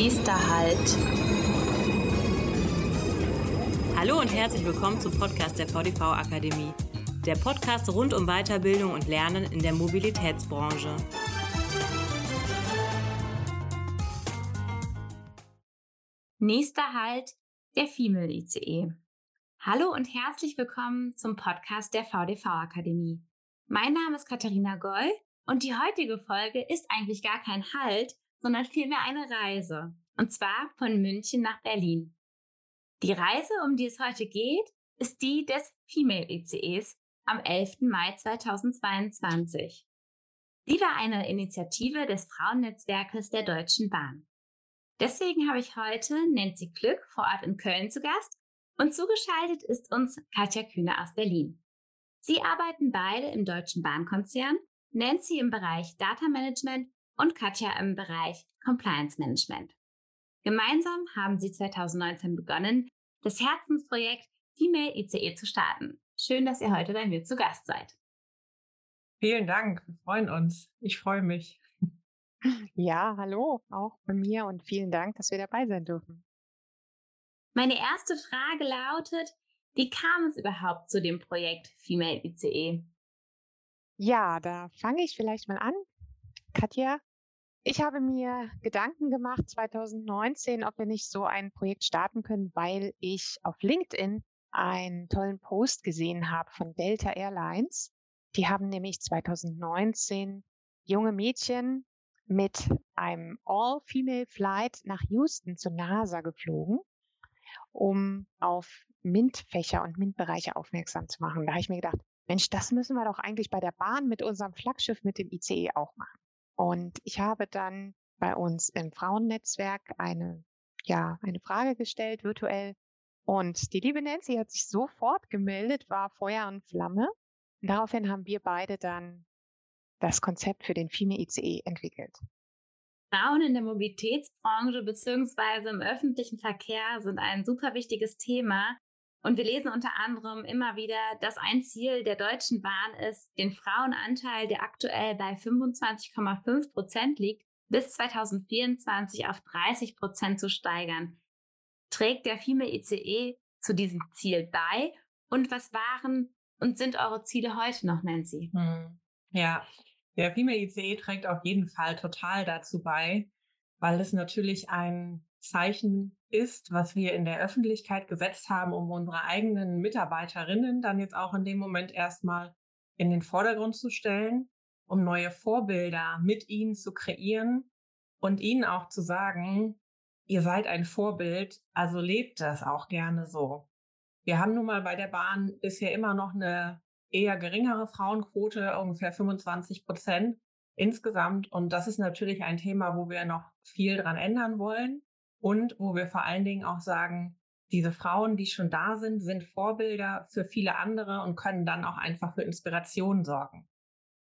Nächster Halt. Hallo und herzlich willkommen zum Podcast der VDV Akademie. Der Podcast rund um Weiterbildung und Lernen in der Mobilitätsbranche. Nächster Halt, der Female ICE. Hallo und herzlich willkommen zum Podcast der VDV Akademie. Mein Name ist Katharina Goll und die heutige Folge ist eigentlich gar kein Halt, sondern vielmehr eine Reise. Und zwar von München nach Berlin. Die Reise, um die es heute geht, ist die des Female ICEs am 11. Mai 2022. Sie war eine Initiative des Frauennetzwerkes der Deutschen Bahn. Deswegen habe ich heute Nancy Glück vor Ort in Köln zu Gast und zugeschaltet ist uns Katja Kühne aus Berlin. Sie arbeiten beide im Deutschen Bahnkonzern, Nancy im Bereich Data Management und Katja im Bereich Compliance Management. Gemeinsam haben sie 2019 begonnen, das Herzensprojekt Female ICE zu starten. Schön, dass ihr heute bei mir zu Gast seid. Vielen Dank, wir freuen uns. Ich freue mich. Ja, hallo, auch von mir und vielen Dank, dass wir dabei sein dürfen. Meine erste Frage lautet, wie kam es überhaupt zu dem Projekt Female ICE? Ja, da fange ich vielleicht mal an. Katja, ich habe mir Gedanken gemacht 2019, ob wir nicht so ein Projekt starten können, weil ich auf LinkedIn einen tollen Post gesehen habe von Delta Airlines. Die haben nämlich 2019 junge Mädchen mit einem All-Female-Flight nach Houston zur NASA geflogen, um auf MINT-Fächer und MINT-Bereiche aufmerksam zu machen. Da habe ich mir gedacht, Mensch, das müssen wir doch eigentlich bei der Bahn mit unserem Flaggschiff, mit dem ICE auch machen. Und ich habe dann bei uns im Frauennetzwerk eine, ja, eine Frage gestellt, virtuell. Und die liebe Nancy hat sich sofort gemeldet, war Feuer und Flamme. Und daraufhin haben wir beide dann das Konzept für den FIME ICE entwickelt. Frauen in der Mobilitätsbranche bzw. im öffentlichen Verkehr sind ein super wichtiges Thema. Und wir lesen unter anderem immer wieder, dass ein Ziel der Deutschen Bahn ist, den Frauenanteil, der aktuell bei 25,5 Prozent liegt, bis 2024 auf 30 Prozent zu steigern. Trägt der FIME ICE zu diesem Ziel bei? Und was waren und sind eure Ziele heute noch, Nancy? Hm. Ja, der Female ICE trägt auf jeden Fall total dazu bei, weil es natürlich ein Zeichen ist, was wir in der Öffentlichkeit gesetzt haben, um unsere eigenen Mitarbeiterinnen dann jetzt auch in dem Moment erstmal in den Vordergrund zu stellen, um neue Vorbilder mit ihnen zu kreieren und ihnen auch zu sagen, ihr seid ein Vorbild, also lebt das auch gerne so. Wir haben nun mal bei der Bahn bisher immer noch eine eher geringere Frauenquote, ungefähr 25 Prozent insgesamt. Und das ist natürlich ein Thema, wo wir noch viel dran ändern wollen und wo wir vor allen Dingen auch sagen, diese Frauen, die schon da sind, sind Vorbilder für viele andere und können dann auch einfach für Inspiration sorgen.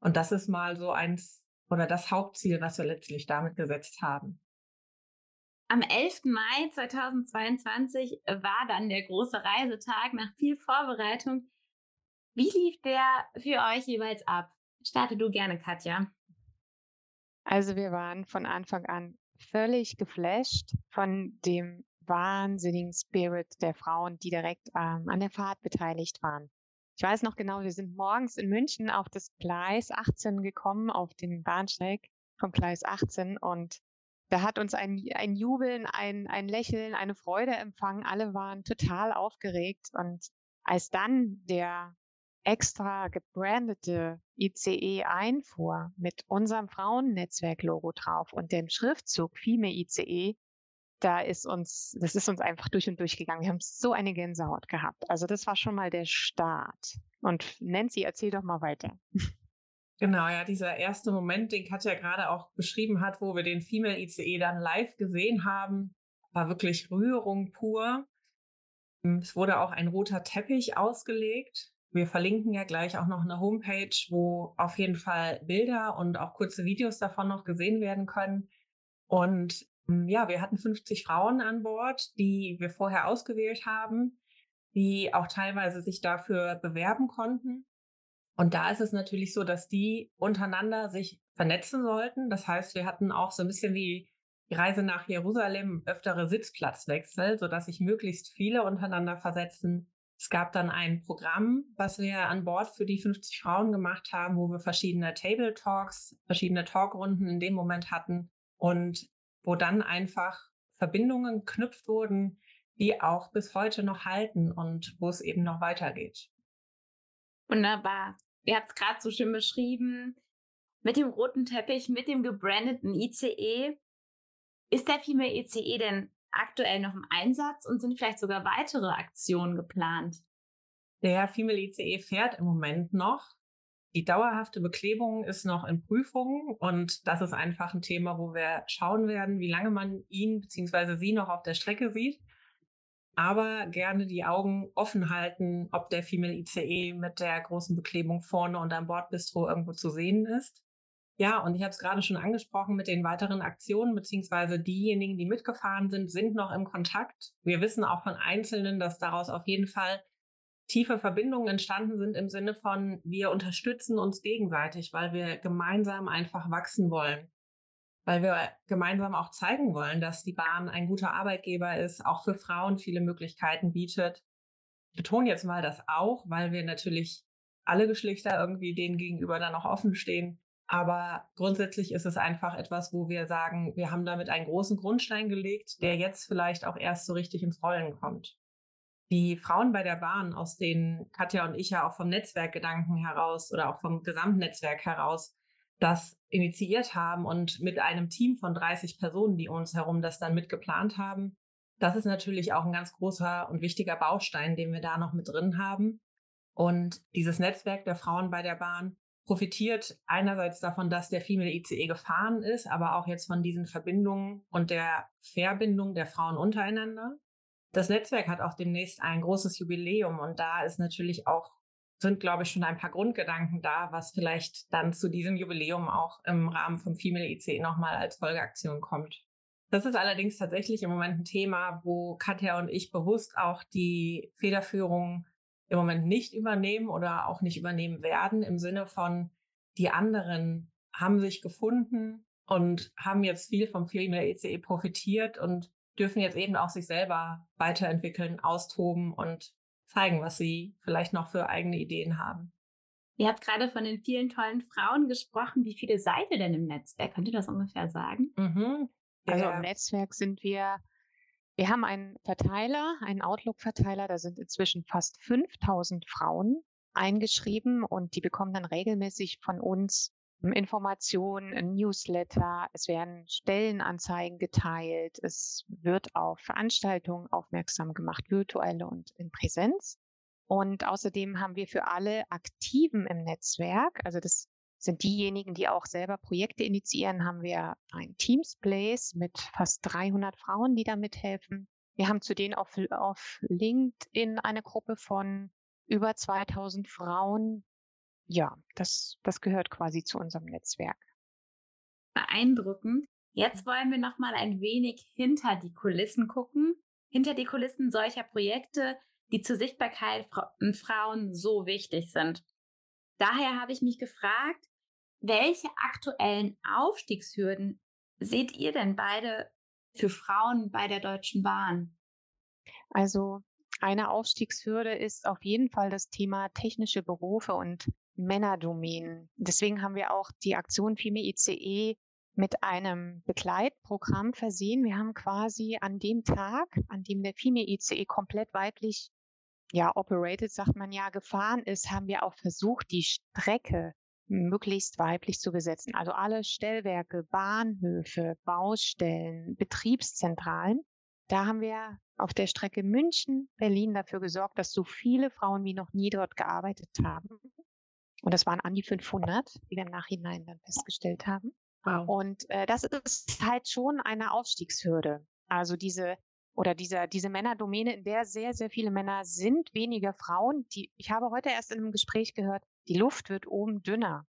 Und das ist mal so eins oder das Hauptziel, was wir letztlich damit gesetzt haben. Am 11. Mai 2022 war dann der große Reisetag nach viel Vorbereitung. Wie lief der für euch jeweils ab? Starte du gerne, Katja. Also wir waren von Anfang an völlig geflasht von dem wahnsinnigen Spirit der Frauen, die direkt ähm, an der Fahrt beteiligt waren. Ich weiß noch genau, wir sind morgens in München auf das Gleis 18 gekommen, auf den Bahnsteig vom Gleis 18 und da hat uns ein, ein Jubeln, ein, ein Lächeln, eine Freude empfangen. Alle waren total aufgeregt und als dann der extra gebrandete ICE einfuhr mit unserem Frauennetzwerk-Logo drauf und dem Schriftzug FIME ICE, da ist uns, das ist uns einfach durch und durch gegangen. Wir haben so eine Gänsehaut gehabt. Also das war schon mal der Start. Und Nancy, erzähl doch mal weiter. Genau, ja, dieser erste Moment, den Katja gerade auch beschrieben hat, wo wir den Female ICE dann live gesehen haben, war wirklich Rührung pur. Es wurde auch ein roter Teppich ausgelegt wir verlinken ja gleich auch noch eine Homepage, wo auf jeden Fall Bilder und auch kurze Videos davon noch gesehen werden können. Und hm, ja, wir hatten 50 Frauen an Bord, die wir vorher ausgewählt haben, die auch teilweise sich dafür bewerben konnten. Und da ist es natürlich so, dass die untereinander sich vernetzen sollten. Das heißt, wir hatten auch so ein bisschen wie die Reise nach Jerusalem öftere Sitzplatzwechsel, sodass sich möglichst viele untereinander versetzen. Es gab dann ein Programm, was wir an Bord für die 50 Frauen gemacht haben, wo wir verschiedene Table Talks, verschiedene Talkrunden in dem Moment hatten und wo dann einfach Verbindungen geknüpft wurden, die auch bis heute noch halten und wo es eben noch weitergeht. Wunderbar. Ihr habt es gerade so schön beschrieben, mit dem roten Teppich, mit dem gebrandeten ICE. Ist der Female ICE denn aktuell noch im Einsatz und sind vielleicht sogar weitere Aktionen geplant? Der Female ICE fährt im Moment noch. Die dauerhafte Beklebung ist noch in Prüfung und das ist einfach ein Thema, wo wir schauen werden, wie lange man ihn bzw. sie noch auf der Strecke sieht. Aber gerne die Augen offen halten, ob der Female ICE mit der großen Beklebung vorne und am Bordbistro irgendwo zu sehen ist. Ja, und ich habe es gerade schon angesprochen mit den weiteren Aktionen, beziehungsweise diejenigen, die mitgefahren sind, sind noch im Kontakt. Wir wissen auch von Einzelnen, dass daraus auf jeden Fall tiefe Verbindungen entstanden sind im Sinne von, wir unterstützen uns gegenseitig, weil wir gemeinsam einfach wachsen wollen. Weil wir gemeinsam auch zeigen wollen, dass die Bahn ein guter Arbeitgeber ist, auch für Frauen viele Möglichkeiten bietet. Ich betone jetzt mal das auch, weil wir natürlich alle Geschlechter irgendwie denen gegenüber dann auch offen stehen. Aber grundsätzlich ist es einfach etwas, wo wir sagen, wir haben damit einen großen Grundstein gelegt, der jetzt vielleicht auch erst so richtig ins Rollen kommt. Die Frauen bei der Bahn, aus denen Katja und ich ja auch vom Netzwerkgedanken heraus oder auch vom Gesamtnetzwerk heraus das initiiert haben und mit einem Team von 30 Personen, die uns herum das dann mitgeplant haben, das ist natürlich auch ein ganz großer und wichtiger Baustein, den wir da noch mit drin haben. Und dieses Netzwerk der Frauen bei der Bahn profitiert einerseits davon, dass der Female ICE gefahren ist, aber auch jetzt von diesen Verbindungen und der Verbindung der Frauen untereinander. Das Netzwerk hat auch demnächst ein großes Jubiläum und da ist natürlich auch, sind glaube ich schon ein paar Grundgedanken da, was vielleicht dann zu diesem Jubiläum auch im Rahmen vom Female ICE nochmal als Folgeaktion kommt. Das ist allerdings tatsächlich im Moment ein Thema, wo Katja und ich bewusst auch die Federführung im Moment nicht übernehmen oder auch nicht übernehmen werden, im Sinne von, die anderen haben sich gefunden und haben jetzt viel vom Female ECE profitiert und dürfen jetzt eben auch sich selber weiterentwickeln, austoben und zeigen, was sie vielleicht noch für eigene Ideen haben. Ihr habt gerade von den vielen tollen Frauen gesprochen. Wie viele seid ihr denn im Netzwerk? Könnt ihr das ungefähr sagen? Mhm. Also im Netzwerk sind wir wir haben einen Verteiler, einen Outlook-Verteiler, da sind inzwischen fast 5000 Frauen eingeschrieben und die bekommen dann regelmäßig von uns Informationen, ein Newsletter, es werden Stellenanzeigen geteilt, es wird auf Veranstaltungen aufmerksam gemacht, virtuelle und in Präsenz. Und außerdem haben wir für alle Aktiven im Netzwerk, also das sind diejenigen, die auch selber Projekte initiieren, haben wir ein Teams Place mit fast 300 Frauen, die da mithelfen. Wir haben zudem auf, auf LinkedIn eine Gruppe von über 2000 Frauen. Ja, das, das gehört quasi zu unserem Netzwerk. Beeindruckend. Jetzt wollen wir noch mal ein wenig hinter die Kulissen gucken, hinter die Kulissen solcher Projekte, die zur Sichtbarkeit von Frauen so wichtig sind. Daher habe ich mich gefragt, welche aktuellen Aufstiegshürden seht ihr denn beide für Frauen bei der Deutschen Bahn? Also eine Aufstiegshürde ist auf jeden Fall das Thema technische Berufe und Männerdomänen. Deswegen haben wir auch die Aktion FIME ICE mit einem Begleitprogramm versehen. Wir haben quasi an dem Tag, an dem der FIME ICE komplett weiblich ja, operated, sagt man ja, gefahren ist, haben wir auch versucht, die Strecke möglichst weiblich zu besetzen. Also alle Stellwerke, Bahnhöfe, Baustellen, Betriebszentralen. Da haben wir auf der Strecke München, Berlin dafür gesorgt, dass so viele Frauen wie noch nie dort gearbeitet haben. Und das waren an die 500, wie wir im Nachhinein dann festgestellt haben. Wow. Und äh, das ist halt schon eine Aufstiegshürde. Also diese oder dieser, diese Männerdomäne, in der sehr, sehr viele Männer sind, weniger Frauen. Die, ich habe heute erst in einem Gespräch gehört, die Luft wird oben dünner.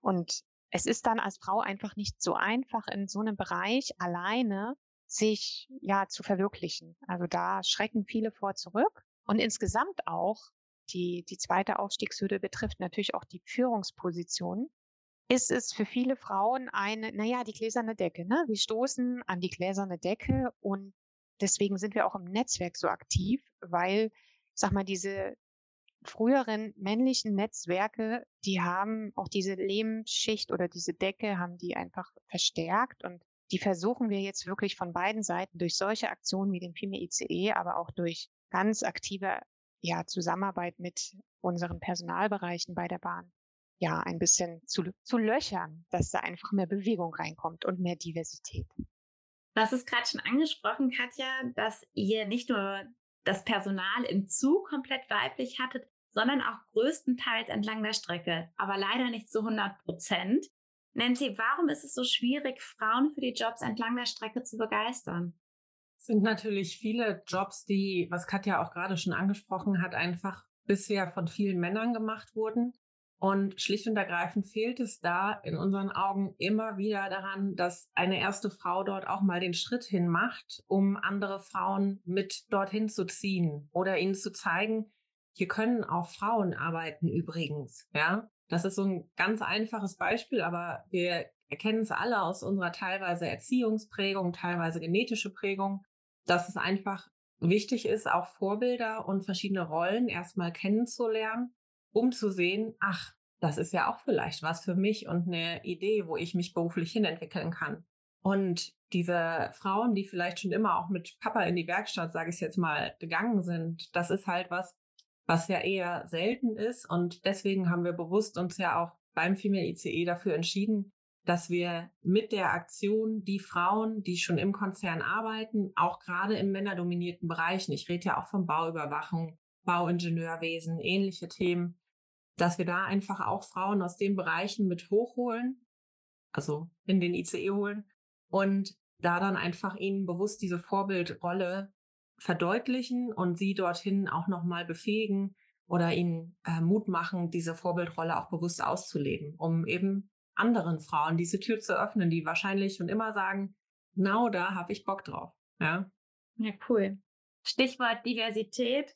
Und es ist dann als Frau einfach nicht so einfach, in so einem Bereich alleine sich ja zu verwirklichen. Also da schrecken viele vor zurück. Und insgesamt auch die, die zweite Aufstiegshürde betrifft natürlich auch die Führungspositionen. ist es für viele Frauen eine, naja, die gläserne Decke. Ne? Wir stoßen an die gläserne Decke und deswegen sind wir auch im Netzwerk so aktiv, weil, sag mal, diese früheren männlichen Netzwerke, die haben auch diese Lehmschicht oder diese Decke, haben die einfach verstärkt und die versuchen wir jetzt wirklich von beiden Seiten durch solche Aktionen wie den FIME ICE, aber auch durch ganz aktive ja, Zusammenarbeit mit unseren Personalbereichen bei der Bahn ja ein bisschen zu, zu löchern, dass da einfach mehr Bewegung reinkommt und mehr Diversität. Hast es gerade schon angesprochen, Katja, dass ihr nicht nur das Personal im Zug komplett weiblich hattet, sondern auch größtenteils entlang der Strecke, aber leider nicht zu 100 Prozent. Nancy, warum ist es so schwierig, Frauen für die Jobs entlang der Strecke zu begeistern? Es sind natürlich viele Jobs, die, was Katja auch gerade schon angesprochen hat, einfach bisher von vielen Männern gemacht wurden. Und schlicht und ergreifend fehlt es da in unseren Augen immer wieder daran, dass eine erste Frau dort auch mal den Schritt hin macht, um andere Frauen mit dorthin zu ziehen oder ihnen zu zeigen, hier können auch Frauen arbeiten übrigens, ja. Das ist so ein ganz einfaches Beispiel, aber wir erkennen es alle aus unserer teilweise Erziehungsprägung, teilweise genetische Prägung, dass es einfach wichtig ist, auch Vorbilder und verschiedene Rollen erstmal kennenzulernen um zu sehen, ach, das ist ja auch vielleicht was für mich und eine Idee, wo ich mich beruflich hinentwickeln kann. Und diese Frauen, die vielleicht schon immer auch mit Papa in die Werkstatt, sage ich jetzt mal, gegangen sind, das ist halt was, was ja eher selten ist. Und deswegen haben wir bewusst uns ja auch beim Female ICE dafür entschieden, dass wir mit der Aktion die Frauen, die schon im Konzern arbeiten, auch gerade im männerdominierten Bereichen, ich rede ja auch von Bauüberwachung, Bauingenieurwesen, ähnliche Themen, dass wir da einfach auch Frauen aus den Bereichen mit hochholen, also in den ICE holen und da dann einfach ihnen bewusst diese Vorbildrolle verdeutlichen und sie dorthin auch nochmal befähigen oder ihnen äh, Mut machen, diese Vorbildrolle auch bewusst auszuleben, um eben anderen Frauen diese Tür zu öffnen, die wahrscheinlich schon immer sagen, genau da habe ich Bock drauf. Ja, ja cool. Stichwort Diversität.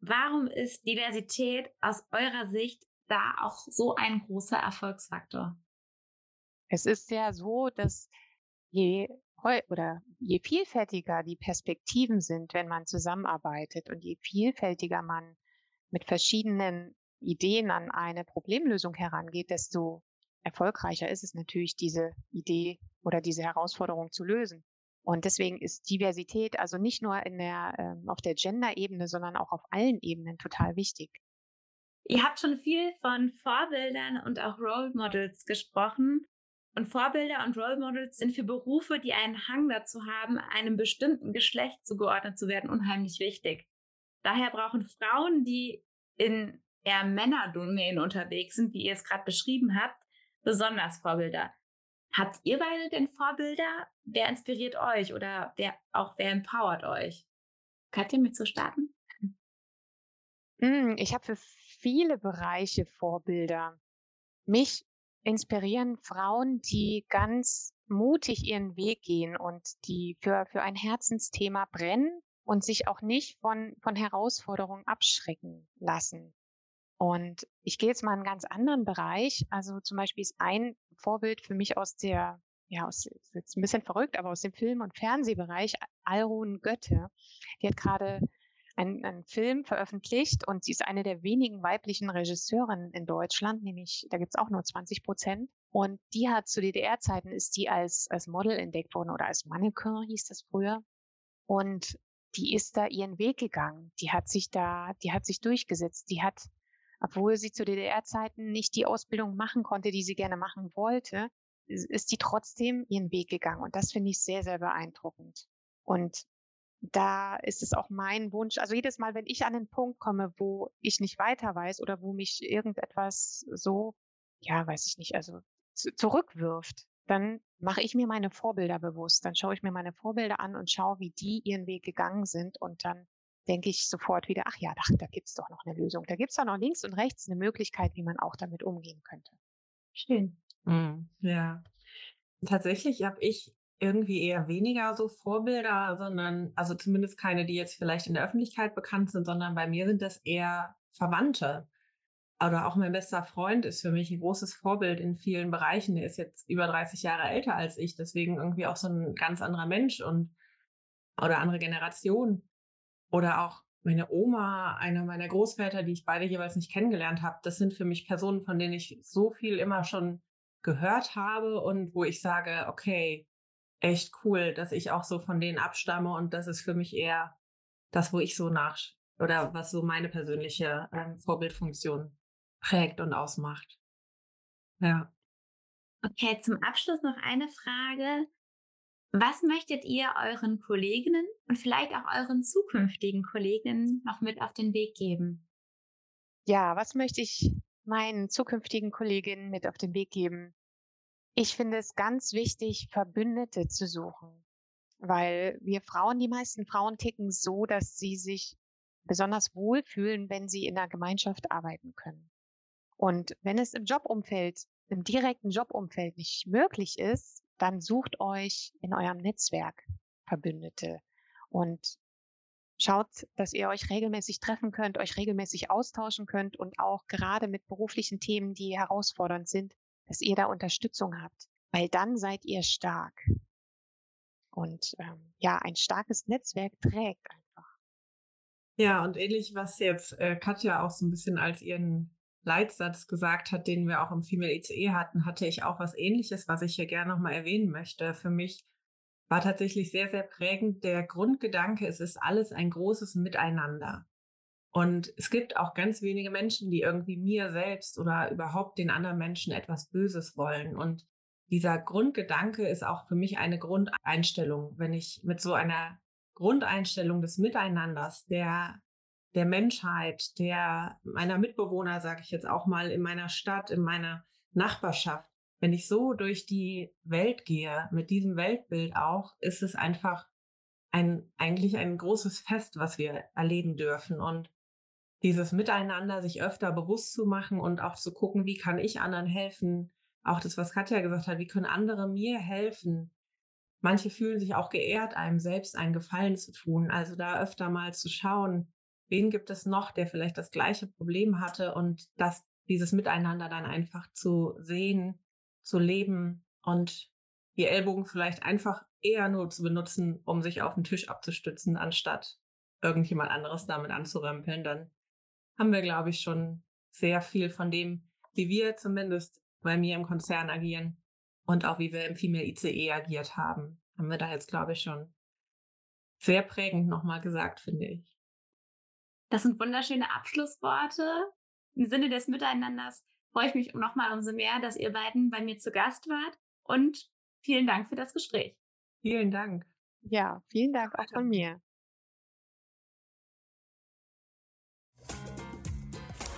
Warum ist Diversität aus eurer Sicht da auch so ein großer Erfolgsfaktor? Es ist ja so, dass je oder je vielfältiger die Perspektiven sind, wenn man zusammenarbeitet und je vielfältiger man mit verschiedenen Ideen an eine Problemlösung herangeht, desto erfolgreicher ist es natürlich, diese Idee oder diese Herausforderung zu lösen. Und deswegen ist Diversität also nicht nur in der, ähm, auf der Gender-Ebene, sondern auch auf allen Ebenen total wichtig. Ihr habt schon viel von Vorbildern und auch Role Models gesprochen. Und Vorbilder und Role Models sind für Berufe, die einen Hang dazu haben, einem bestimmten Geschlecht zugeordnet zu werden, unheimlich wichtig. Daher brauchen Frauen, die in eher Männerdomänen unterwegs sind, wie ihr es gerade beschrieben habt, besonders Vorbilder. Habt ihr beide denn Vorbilder? Wer inspiriert euch oder wer, auch wer empowert euch? Katja, mit zu starten? Hm, ich habe für viele Bereiche Vorbilder. Mich inspirieren Frauen, die ganz mutig ihren Weg gehen und die für, für ein Herzensthema brennen und sich auch nicht von, von Herausforderungen abschrecken lassen. Und ich gehe jetzt mal in einen ganz anderen Bereich. Also zum Beispiel ist ein Vorbild für mich aus der, ja, aus, ist jetzt ein bisschen verrückt, aber aus dem Film- und Fernsehbereich, Alrun Götte. Die hat gerade einen, einen Film veröffentlicht und sie ist eine der wenigen weiblichen Regisseurinnen in Deutschland, nämlich da gibt's auch nur 20 Prozent. Und die hat zu DDR-Zeiten ist die als, als Model entdeckt worden oder als Mannequin hieß das früher. Und die ist da ihren Weg gegangen. Die hat sich da, die hat sich durchgesetzt. Die hat obwohl sie zu DDR-Zeiten nicht die Ausbildung machen konnte, die sie gerne machen wollte, ist die trotzdem ihren Weg gegangen. Und das finde ich sehr, sehr beeindruckend. Und da ist es auch mein Wunsch, also jedes Mal, wenn ich an den Punkt komme, wo ich nicht weiter weiß oder wo mich irgendetwas so, ja, weiß ich nicht, also zurückwirft, dann mache ich mir meine Vorbilder bewusst. Dann schaue ich mir meine Vorbilder an und schaue, wie die ihren Weg gegangen sind und dann denke ich sofort wieder, ach ja, da, da gibt es doch noch eine Lösung. Da gibt es doch noch links und rechts eine Möglichkeit, wie man auch damit umgehen könnte. Schön. Mhm, ja. Tatsächlich habe ich irgendwie eher weniger so Vorbilder, sondern, also zumindest keine, die jetzt vielleicht in der Öffentlichkeit bekannt sind, sondern bei mir sind das eher Verwandte. oder auch mein bester Freund ist für mich ein großes Vorbild in vielen Bereichen. Der ist jetzt über 30 Jahre älter als ich, deswegen irgendwie auch so ein ganz anderer Mensch und oder andere Generation. Oder auch meine Oma, einer meiner Großväter, die ich beide jeweils nicht kennengelernt habe. Das sind für mich Personen, von denen ich so viel immer schon gehört habe und wo ich sage, okay, echt cool, dass ich auch so von denen abstamme und das ist für mich eher das, wo ich so nach oder was so meine persönliche ähm, Vorbildfunktion prägt und ausmacht. Ja. Okay, zum Abschluss noch eine Frage. Was möchtet ihr euren Kolleginnen und vielleicht auch euren zukünftigen Kolleginnen noch mit auf den Weg geben? Ja, was möchte ich meinen zukünftigen Kolleginnen mit auf den Weg geben? Ich finde es ganz wichtig, Verbündete zu suchen, weil wir Frauen, die meisten Frauen ticken so, dass sie sich besonders wohlfühlen, wenn sie in einer Gemeinschaft arbeiten können. Und wenn es im Jobumfeld, im direkten Jobumfeld nicht möglich ist, dann sucht euch in eurem Netzwerk Verbündete und schaut, dass ihr euch regelmäßig treffen könnt, euch regelmäßig austauschen könnt und auch gerade mit beruflichen Themen, die herausfordernd sind, dass ihr da Unterstützung habt, weil dann seid ihr stark. Und ähm, ja, ein starkes Netzwerk trägt einfach. Ja, und ähnlich, was jetzt äh, Katja auch so ein bisschen als ihren Leitsatz gesagt hat, den wir auch im Female ICE hatten, hatte ich auch was ähnliches, was ich hier gerne nochmal erwähnen möchte. Für mich war tatsächlich sehr, sehr prägend der Grundgedanke, es ist alles ein großes Miteinander. Und es gibt auch ganz wenige Menschen, die irgendwie mir selbst oder überhaupt den anderen Menschen etwas Böses wollen. Und dieser Grundgedanke ist auch für mich eine Grundeinstellung. Wenn ich mit so einer Grundeinstellung des Miteinanders, der, der Menschheit, der meiner Mitbewohner, sage ich jetzt auch mal, in meiner Stadt, in meiner Nachbarschaft, wenn ich so durch die Welt gehe, mit diesem Weltbild auch, ist es einfach ein, eigentlich ein großes Fest, was wir erleben dürfen. Und dieses Miteinander sich öfter bewusst zu machen und auch zu gucken, wie kann ich anderen helfen. Auch das, was Katja gesagt hat, wie können andere mir helfen. Manche fühlen sich auch geehrt, einem selbst einen Gefallen zu tun. Also da öfter mal zu schauen, wen gibt es noch, der vielleicht das gleiche Problem hatte und das, dieses Miteinander dann einfach zu sehen, zu leben und die Ellbogen vielleicht einfach eher nur zu benutzen, um sich auf den Tisch abzustützen, anstatt irgendjemand anderes damit anzurempeln, dann haben wir, glaube ich, schon sehr viel von dem, wie wir zumindest bei mir im Konzern agieren und auch wie wir im Female ICE agiert haben, haben wir da jetzt, glaube ich, schon sehr prägend nochmal gesagt, finde ich. Das sind wunderschöne Abschlussworte. Im Sinne des Miteinanders freue ich mich nochmal umso mehr, dass ihr beiden bei mir zu Gast wart und vielen Dank für das Gespräch. Vielen Dank. Ja, vielen Dank auch von mir.